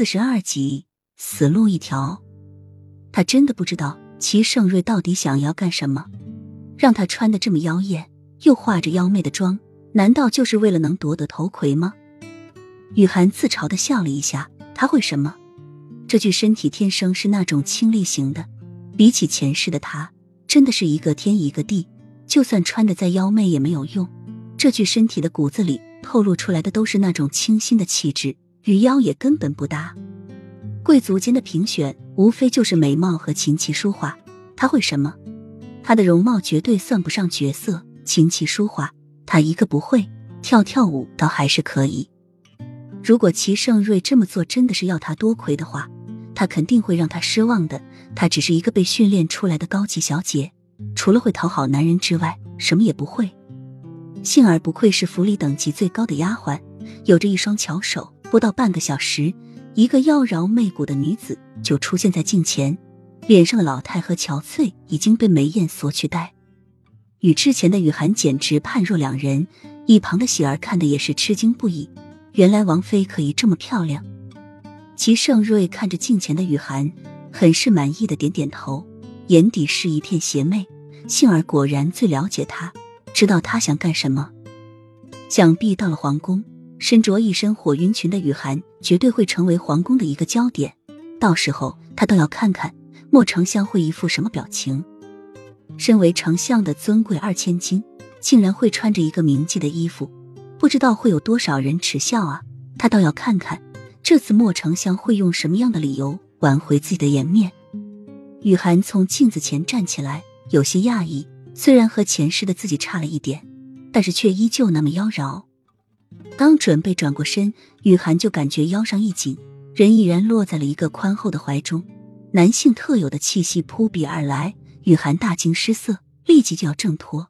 四十二集，死路一条。他真的不知道齐盛瑞到底想要干什么，让他穿的这么妖艳，又化着妖媚的妆，难道就是为了能夺得头魁吗？雨涵自嘲的笑了一下，他会什么？这具身体天生是那种清丽型的，比起前世的他，真的是一个天一个地。就算穿的再妖媚也没有用，这具身体的骨子里透露出来的都是那种清新的气质，与妖也根本不搭。贵族间的评选无非就是美貌和琴棋书画，他会什么？他的容貌绝对算不上绝色，琴棋书画他一个不会，跳跳舞倒还是可以。如果齐盛瑞这么做真的是要他多亏的话，他肯定会让他失望的。他只是一个被训练出来的高级小姐，除了会讨好男人之外，什么也不会。幸而不愧是府里等级最高的丫鬟，有着一双巧手，不到半个小时。一个妖娆媚骨的女子就出现在镜前，脸上的老态和憔悴已经被梅艳所取代，与之前的雨涵简直判若两人。一旁的喜儿看的也是吃惊不已，原来王妃可以这么漂亮。齐盛瑞看着镜前的雨涵，很是满意的点点头，眼底是一片邪魅。杏儿果然最了解他，知道他想干什么。想必到了皇宫。身着一身火云裙的雨涵绝对会成为皇宫的一个焦点，到时候他倒要看看莫丞相会一副什么表情。身为丞相的尊贵二千金，竟然会穿着一个名妓的衣服，不知道会有多少人耻笑啊！他倒要看看这次莫丞相会用什么样的理由挽回自己的颜面。雨涵从镜子前站起来，有些讶异，虽然和前世的自己差了一点，但是却依旧那么妖娆。刚准备转过身，雨涵就感觉腰上一紧，人已然落在了一个宽厚的怀中。男性特有的气息扑鼻而来，雨涵大惊失色，立即就要挣脱。